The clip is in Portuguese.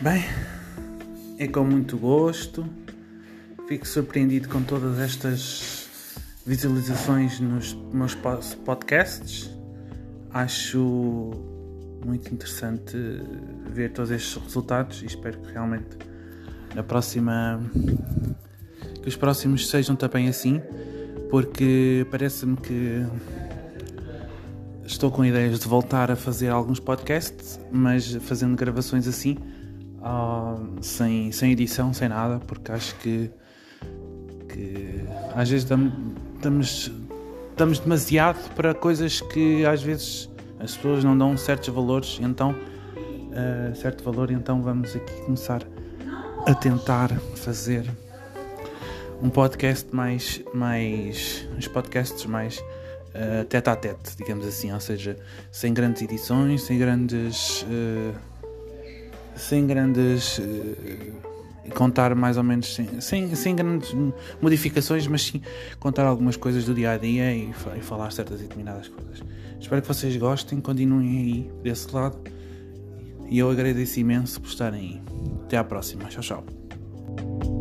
Bem, é com muito gosto. Fico surpreendido com todas estas visualizações nos meus podcasts. Acho muito interessante ver todos estes resultados e espero que realmente na próxima que os próximos sejam também assim, porque parece-me que estou com ideias de voltar a fazer alguns podcasts, mas fazendo gravações assim, uh, sem, sem edição, sem nada, porque acho que, que às vezes estamos, demasiado para coisas que às vezes as pessoas não dão certos valores, então uh, certo valor, então vamos aqui começar a tentar fazer um podcast mais, mais os podcasts mais uh, tete a tete, digamos assim, ou seja, sem grandes edições, sem grandes. Uh, sem grandes. Uh, contar mais ou menos sem, sem, sem, grandes modificações, mas sim contar algumas coisas do dia a dia e, e falar certas determinadas coisas. Espero que vocês gostem, continuem aí desse lado e eu agradeço imenso por estarem aí. Até à próxima. Tchau, tchau.